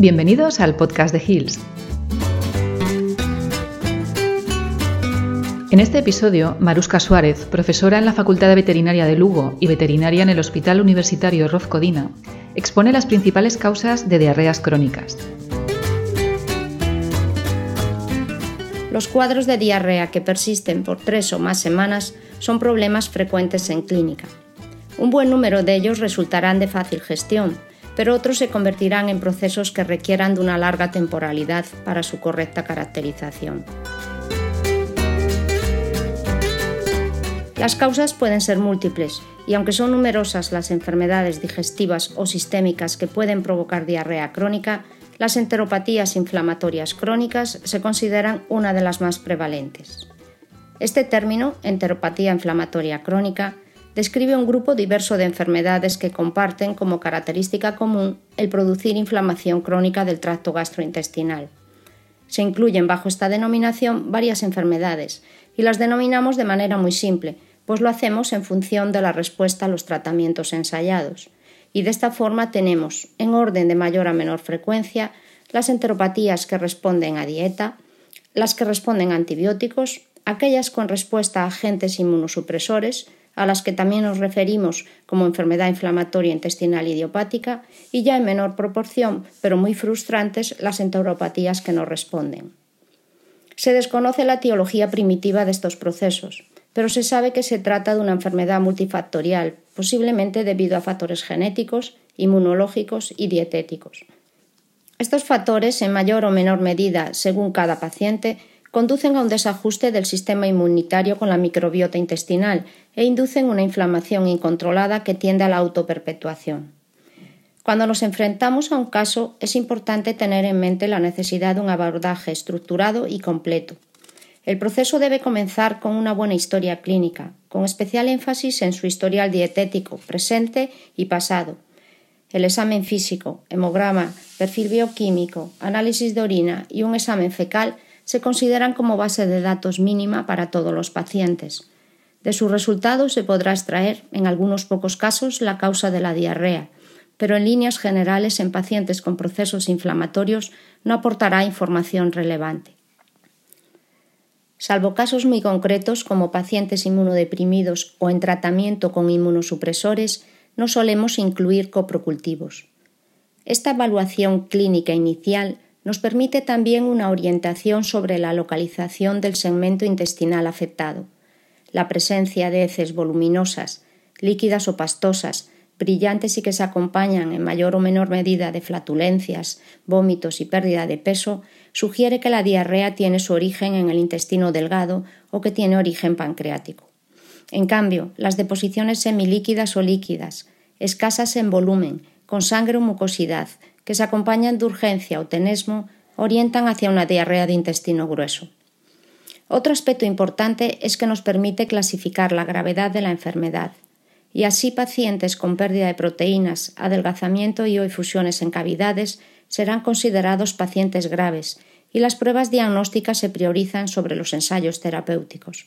Bienvenidos al podcast de Hills. En este episodio, Maruska Suárez, profesora en la Facultad de Veterinaria de Lugo y veterinaria en el Hospital Universitario Rozcodina, expone las principales causas de diarreas crónicas. Los cuadros de diarrea que persisten por tres o más semanas son problemas frecuentes en clínica. Un buen número de ellos resultarán de fácil gestión, pero otros se convertirán en procesos que requieran de una larga temporalidad para su correcta caracterización. Las causas pueden ser múltiples y aunque son numerosas las enfermedades digestivas o sistémicas que pueden provocar diarrea crónica, las enteropatías inflamatorias crónicas se consideran una de las más prevalentes. Este término, enteropatía inflamatoria crónica, describe un grupo diverso de enfermedades que comparten como característica común el producir inflamación crónica del tracto gastrointestinal. Se incluyen bajo esta denominación varias enfermedades y las denominamos de manera muy simple, pues lo hacemos en función de la respuesta a los tratamientos ensayados. Y de esta forma tenemos, en orden de mayor a menor frecuencia, las enteropatías que responden a dieta, las que responden a antibióticos, aquellas con respuesta a agentes inmunosupresores, a las que también nos referimos como enfermedad inflamatoria intestinal idiopática, y ya en menor proporción, pero muy frustrantes, las enteropatías que no responden. Se desconoce la etiología primitiva de estos procesos, pero se sabe que se trata de una enfermedad multifactorial, posiblemente debido a factores genéticos, inmunológicos y dietéticos. Estos factores, en mayor o menor medida según cada paciente, conducen a un desajuste del sistema inmunitario con la microbiota intestinal e inducen una inflamación incontrolada que tiende a la autoperpetuación. Cuando nos enfrentamos a un caso es importante tener en mente la necesidad de un abordaje estructurado y completo. El proceso debe comenzar con una buena historia clínica, con especial énfasis en su historial dietético, presente y pasado. El examen físico, hemograma, perfil bioquímico, análisis de orina y un examen fecal se consideran como base de datos mínima para todos los pacientes. De sus resultados se podrá extraer, en algunos pocos casos, la causa de la diarrea, pero en líneas generales en pacientes con procesos inflamatorios no aportará información relevante. Salvo casos muy concretos como pacientes inmunodeprimidos o en tratamiento con inmunosupresores, no solemos incluir coprocultivos. Esta evaluación clínica inicial nos permite también una orientación sobre la localización del segmento intestinal afectado. La presencia de heces voluminosas, líquidas o pastosas, brillantes y que se acompañan en mayor o menor medida de flatulencias, vómitos y pérdida de peso, sugiere que la diarrea tiene su origen en el intestino delgado o que tiene origen pancreático. En cambio, las deposiciones semilíquidas o líquidas, escasas en volumen, con sangre o mucosidad, que se acompañan de urgencia o tenesmo, orientan hacia una diarrea de intestino grueso. Otro aspecto importante es que nos permite clasificar la gravedad de la enfermedad, y así pacientes con pérdida de proteínas, adelgazamiento y o efusiones en cavidades serán considerados pacientes graves y las pruebas diagnósticas se priorizan sobre los ensayos terapéuticos.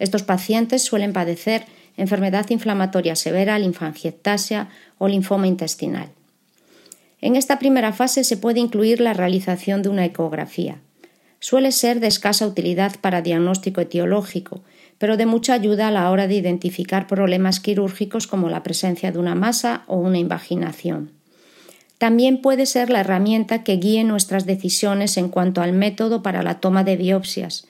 Estos pacientes suelen padecer enfermedad inflamatoria severa, linfangiectasia o linfoma intestinal. En esta primera fase se puede incluir la realización de una ecografía. Suele ser de escasa utilidad para diagnóstico etiológico, pero de mucha ayuda a la hora de identificar problemas quirúrgicos como la presencia de una masa o una invaginación. También puede ser la herramienta que guíe nuestras decisiones en cuanto al método para la toma de biopsias,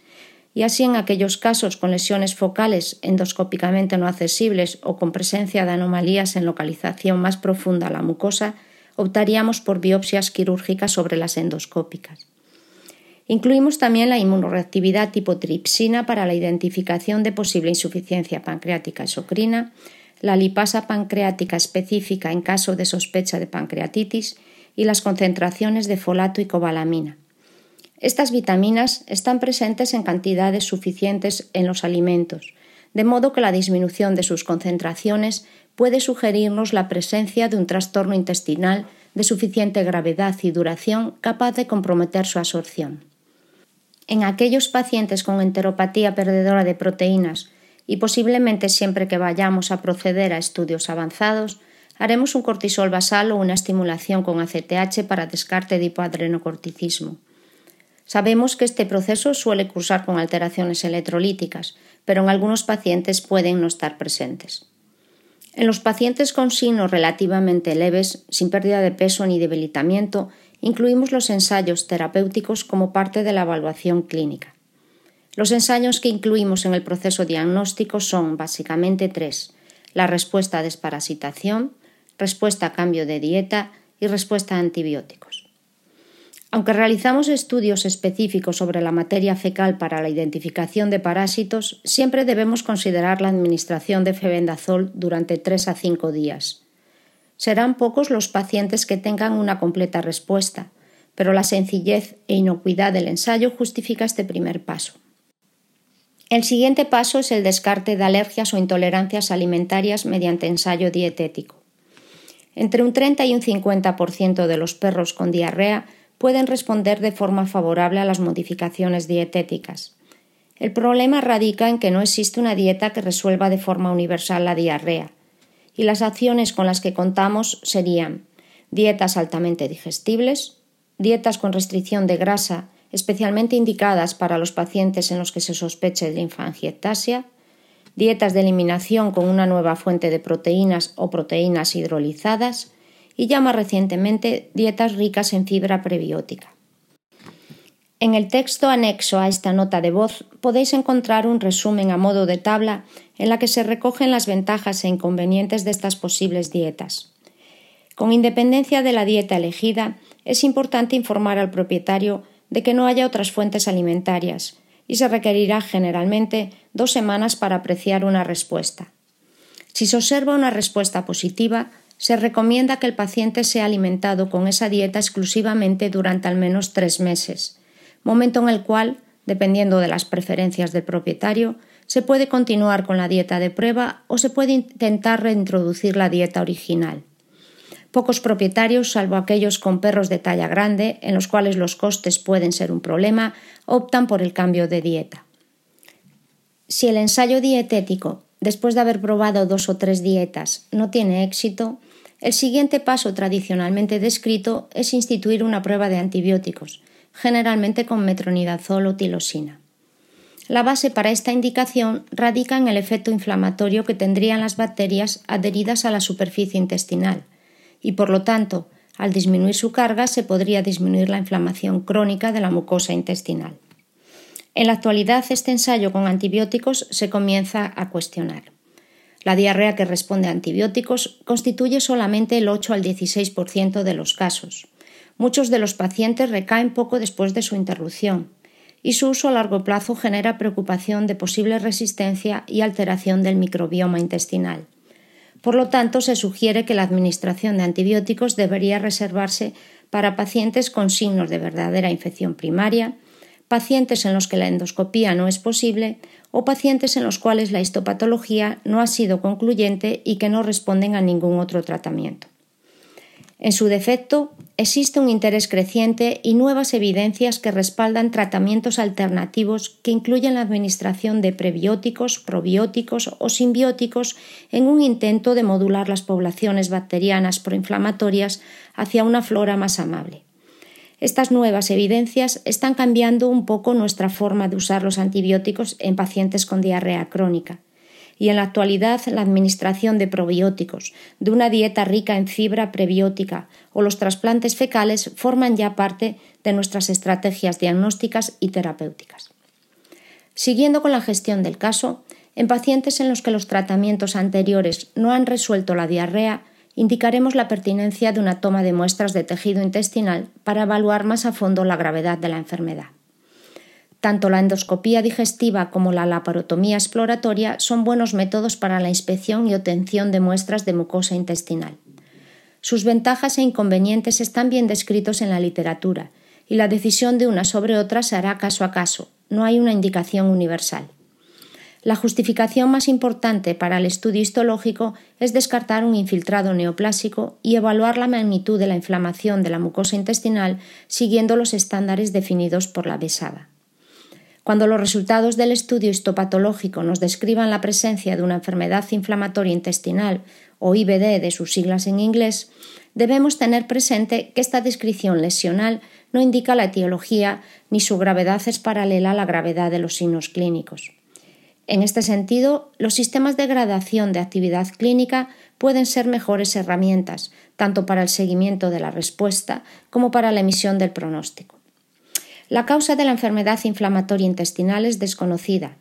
y así en aquellos casos con lesiones focales endoscópicamente no accesibles o con presencia de anomalías en localización más profunda a la mucosa, optaríamos por biopsias quirúrgicas sobre las endoscópicas. Incluimos también la inmunoreactividad tipo tripsina para la identificación de posible insuficiencia pancreática exocrina, la lipasa pancreática específica en caso de sospecha de pancreatitis y las concentraciones de folato y cobalamina. Estas vitaminas están presentes en cantidades suficientes en los alimentos, de modo que la disminución de sus concentraciones puede sugerirnos la presencia de un trastorno intestinal de suficiente gravedad y duración capaz de comprometer su absorción. En aquellos pacientes con enteropatía perdedora de proteínas y posiblemente siempre que vayamos a proceder a estudios avanzados, haremos un cortisol basal o una estimulación con ACTH para descarte de hipoadrenocorticismo. Sabemos que este proceso suele cursar con alteraciones electrolíticas, pero en algunos pacientes pueden no estar presentes. En los pacientes con signos relativamente leves, sin pérdida de peso ni debilitamiento, incluimos los ensayos terapéuticos como parte de la evaluación clínica. Los ensayos que incluimos en el proceso diagnóstico son básicamente tres: la respuesta a desparasitación, respuesta a cambio de dieta y respuesta a antibióticos. Aunque realizamos estudios específicos sobre la materia fecal para la identificación de parásitos, siempre debemos considerar la administración de febendazol durante 3 a 5 días. Serán pocos los pacientes que tengan una completa respuesta, pero la sencillez e inocuidad del ensayo justifica este primer paso. El siguiente paso es el descarte de alergias o intolerancias alimentarias mediante ensayo dietético. Entre un 30 y un 50% de los perros con diarrea pueden responder de forma favorable a las modificaciones dietéticas. El problema radica en que no existe una dieta que resuelva de forma universal la diarrea, y las acciones con las que contamos serían dietas altamente digestibles, dietas con restricción de grasa, especialmente indicadas para los pacientes en los que se sospeche de linfangiectasia, dietas de eliminación con una nueva fuente de proteínas o proteínas hidrolizadas y ya más recientemente dietas ricas en fibra prebiótica. En el texto anexo a esta nota de voz podéis encontrar un resumen a modo de tabla en la que se recogen las ventajas e inconvenientes de estas posibles dietas. Con independencia de la dieta elegida, es importante informar al propietario de que no haya otras fuentes alimentarias, y se requerirá generalmente dos semanas para apreciar una respuesta. Si se observa una respuesta positiva, se recomienda que el paciente sea alimentado con esa dieta exclusivamente durante al menos tres meses, momento en el cual, dependiendo de las preferencias del propietario, se puede continuar con la dieta de prueba o se puede intentar reintroducir la dieta original. Pocos propietarios, salvo aquellos con perros de talla grande, en los cuales los costes pueden ser un problema, optan por el cambio de dieta. Si el ensayo dietético, después de haber probado dos o tres dietas, no tiene éxito, el siguiente paso tradicionalmente descrito es instituir una prueba de antibióticos, generalmente con metronidazol o tilosina. La base para esta indicación radica en el efecto inflamatorio que tendrían las bacterias adheridas a la superficie intestinal, y por lo tanto, al disminuir su carga se podría disminuir la inflamación crónica de la mucosa intestinal. En la actualidad, este ensayo con antibióticos se comienza a cuestionar. La diarrea que responde a antibióticos constituye solamente el 8 al 16% de los casos. Muchos de los pacientes recaen poco después de su interrupción, y su uso a largo plazo genera preocupación de posible resistencia y alteración del microbioma intestinal. Por lo tanto, se sugiere que la administración de antibióticos debería reservarse para pacientes con signos de verdadera infección primaria, pacientes en los que la endoscopía no es posible o pacientes en los cuales la histopatología no ha sido concluyente y que no responden a ningún otro tratamiento. En su defecto, existe un interés creciente y nuevas evidencias que respaldan tratamientos alternativos que incluyen la administración de prebióticos, probióticos o simbióticos en un intento de modular las poblaciones bacterianas proinflamatorias hacia una flora más amable. Estas nuevas evidencias están cambiando un poco nuestra forma de usar los antibióticos en pacientes con diarrea crónica y en la actualidad la administración de probióticos, de una dieta rica en fibra prebiótica o los trasplantes fecales forman ya parte de nuestras estrategias diagnósticas y terapéuticas. Siguiendo con la gestión del caso, en pacientes en los que los tratamientos anteriores no han resuelto la diarrea, indicaremos la pertinencia de una toma de muestras de tejido intestinal para evaluar más a fondo la gravedad de la enfermedad. Tanto la endoscopía digestiva como la laparotomía exploratoria son buenos métodos para la inspección y obtención de muestras de mucosa intestinal. Sus ventajas e inconvenientes están bien descritos en la literatura, y la decisión de una sobre otra se hará caso a caso, no hay una indicación universal. La justificación más importante para el estudio histológico es descartar un infiltrado neoplásico y evaluar la magnitud de la inflamación de la mucosa intestinal siguiendo los estándares definidos por la besada. Cuando los resultados del estudio histopatológico nos describan la presencia de una enfermedad inflamatoria intestinal o IBD de sus siglas en inglés, debemos tener presente que esta descripción lesional no indica la etiología ni su gravedad es paralela a la gravedad de los signos clínicos. En este sentido, los sistemas de gradación de actividad clínica pueden ser mejores herramientas, tanto para el seguimiento de la respuesta como para la emisión del pronóstico. La causa de la enfermedad inflamatoria intestinal es desconocida.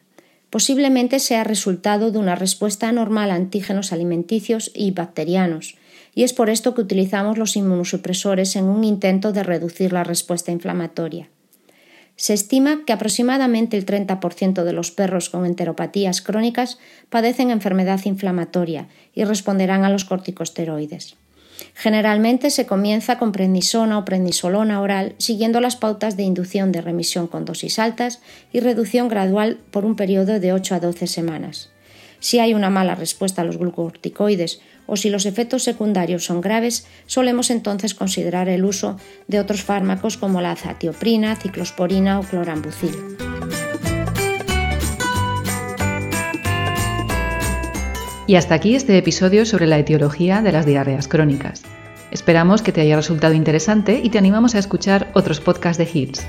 Posiblemente sea resultado de una respuesta anormal a antígenos alimenticios y bacterianos, y es por esto que utilizamos los inmunosupresores en un intento de reducir la respuesta inflamatoria. Se estima que aproximadamente el 30% de los perros con enteropatías crónicas padecen enfermedad inflamatoria y responderán a los corticosteroides. Generalmente se comienza con prednisona o prednisolona oral, siguiendo las pautas de inducción de remisión con dosis altas y reducción gradual por un periodo de 8 a 12 semanas. Si hay una mala respuesta a los glucocorticoides o si los efectos secundarios son graves, solemos entonces considerar el uso de otros fármacos como la azatioprina, ciclosporina o clorambucil. Y hasta aquí este episodio sobre la etiología de las diarreas crónicas. Esperamos que te haya resultado interesante y te animamos a escuchar otros podcasts de HITS.